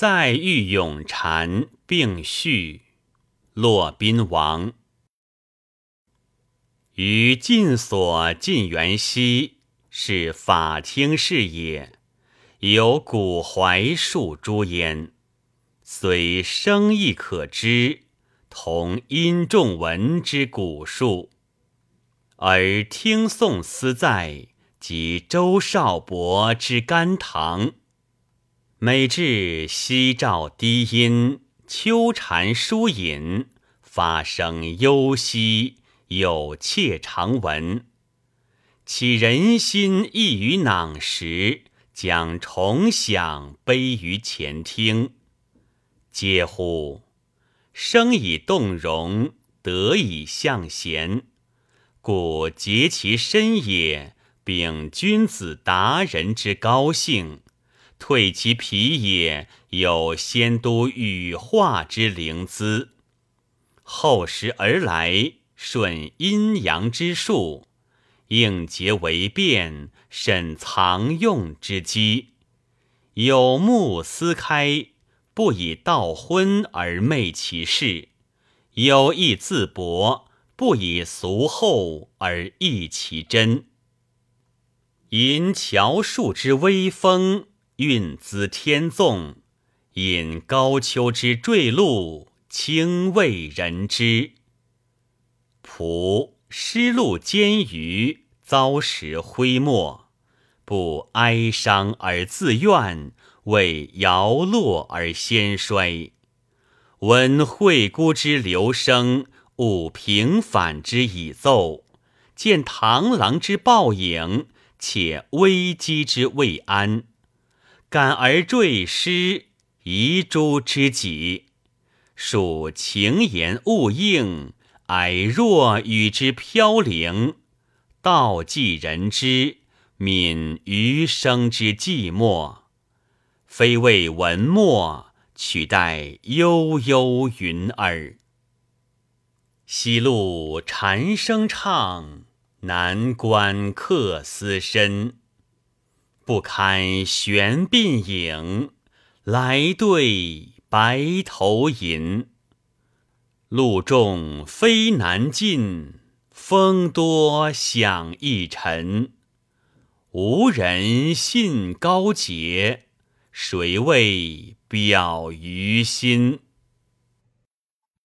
再遇永禅并序，骆宾王。于晋所晋元熙，是法听事也，有古槐树诸焉，虽生亦可知，同殷仲文之古树，而听颂思在，及周少伯之甘棠。每至夕照低阴，秋蝉疏隐，发声幽兮，有妾常闻。岂人心异于囊时，将重响悲于前听。嗟乎！声以动容，德以向贤，故竭其身也，秉君子达人之高兴。退其皮也，有先都羽化之灵姿；后时而来，顺阴阳之术，应节为变，审藏用之机。有目思开，不以道昏而昧其事；有意自博，不以俗厚而异其真。吟乔树之微风。运资天纵，引高丘之坠露，清慰人之。仆失路艰余，遭时灰没，不哀伤而自怨，为摇落而先衰。闻惠姑之流声，悟平反之以奏，见螳螂之暴影，且危机之未安。感而坠失，遗珠之己，属情言物应，哀若与之飘零，道济人之，泯余生之寂寞。非为文墨，取代悠悠云耳。西路蝉声唱，南关客思深。不堪玄鬓影，来对白头吟。路重飞难进，风多响易沉。无人信高洁，谁为表于心？